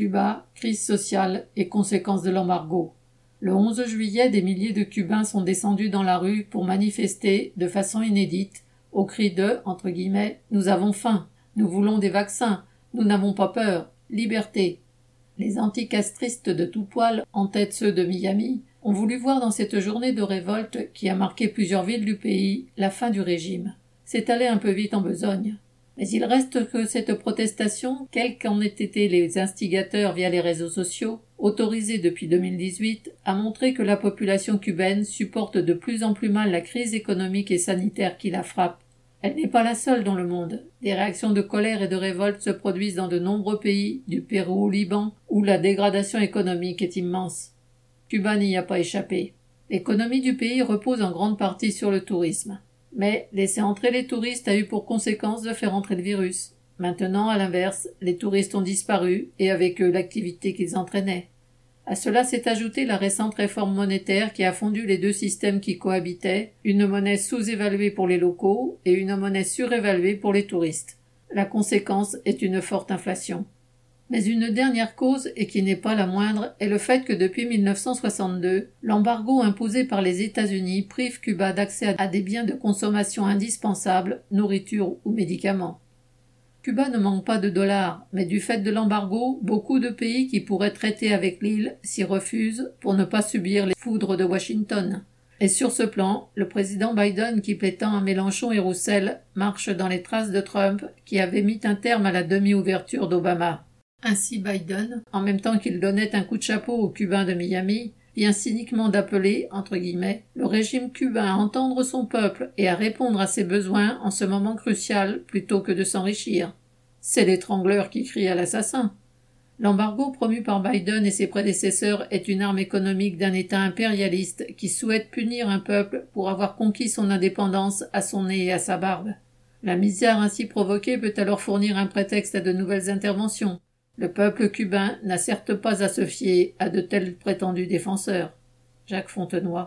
Cuba, crise sociale et conséquences de l'embargo. Le 11 juillet, des milliers de Cubains sont descendus dans la rue pour manifester, de façon inédite, au cri de entre guillemets, Nous avons faim, nous voulons des vaccins, nous n'avons pas peur, liberté. Les anticastristes de tout poil, en tête ceux de Miami, ont voulu voir dans cette journée de révolte qui a marqué plusieurs villes du pays la fin du régime. C'est allé un peu vite en besogne. Mais il reste que cette protestation, quels qu'en aient été les instigateurs via les réseaux sociaux, autorisée depuis 2018, a montré que la population cubaine supporte de plus en plus mal la crise économique et sanitaire qui la frappe. Elle n'est pas la seule dans le monde. Des réactions de colère et de révolte se produisent dans de nombreux pays, du Pérou au Liban, où la dégradation économique est immense. Cuba n'y a pas échappé. L'économie du pays repose en grande partie sur le tourisme. Mais laisser entrer les touristes a eu pour conséquence de faire entrer le virus. Maintenant, à l'inverse, les touristes ont disparu et avec eux l'activité qu'ils entraînaient. À cela s'est ajoutée la récente réforme monétaire qui a fondu les deux systèmes qui cohabitaient, une monnaie sous-évaluée pour les locaux et une monnaie surévaluée pour les touristes. La conséquence est une forte inflation. Mais une dernière cause, et qui n'est pas la moindre, est le fait que depuis 1962, l'embargo imposé par les États-Unis prive Cuba d'accès à des biens de consommation indispensables, nourriture ou médicaments. Cuba ne manque pas de dollars, mais du fait de l'embargo, beaucoup de pays qui pourraient traiter avec l'île s'y refusent pour ne pas subir les foudres de Washington. Et sur ce plan, le président Biden, qui prétend à Mélenchon et Roussel, marche dans les traces de Trump, qui avait mis un terme à la demi-ouverture d'Obama. Ainsi Biden, en même temps qu'il donnait un coup de chapeau aux Cubains de Miami, vient cyniquement d'appeler, entre guillemets, le régime cubain à entendre son peuple et à répondre à ses besoins en ce moment crucial plutôt que de s'enrichir. C'est l'étrangleur qui crie à l'assassin. L'embargo promu par Biden et ses prédécesseurs est une arme économique d'un État impérialiste qui souhaite punir un peuple pour avoir conquis son indépendance à son nez et à sa barbe. La misère ainsi provoquée peut alors fournir un prétexte à de nouvelles interventions, le peuple cubain n'a certes pas à se fier à de tels prétendus défenseurs. Jacques Fontenoy.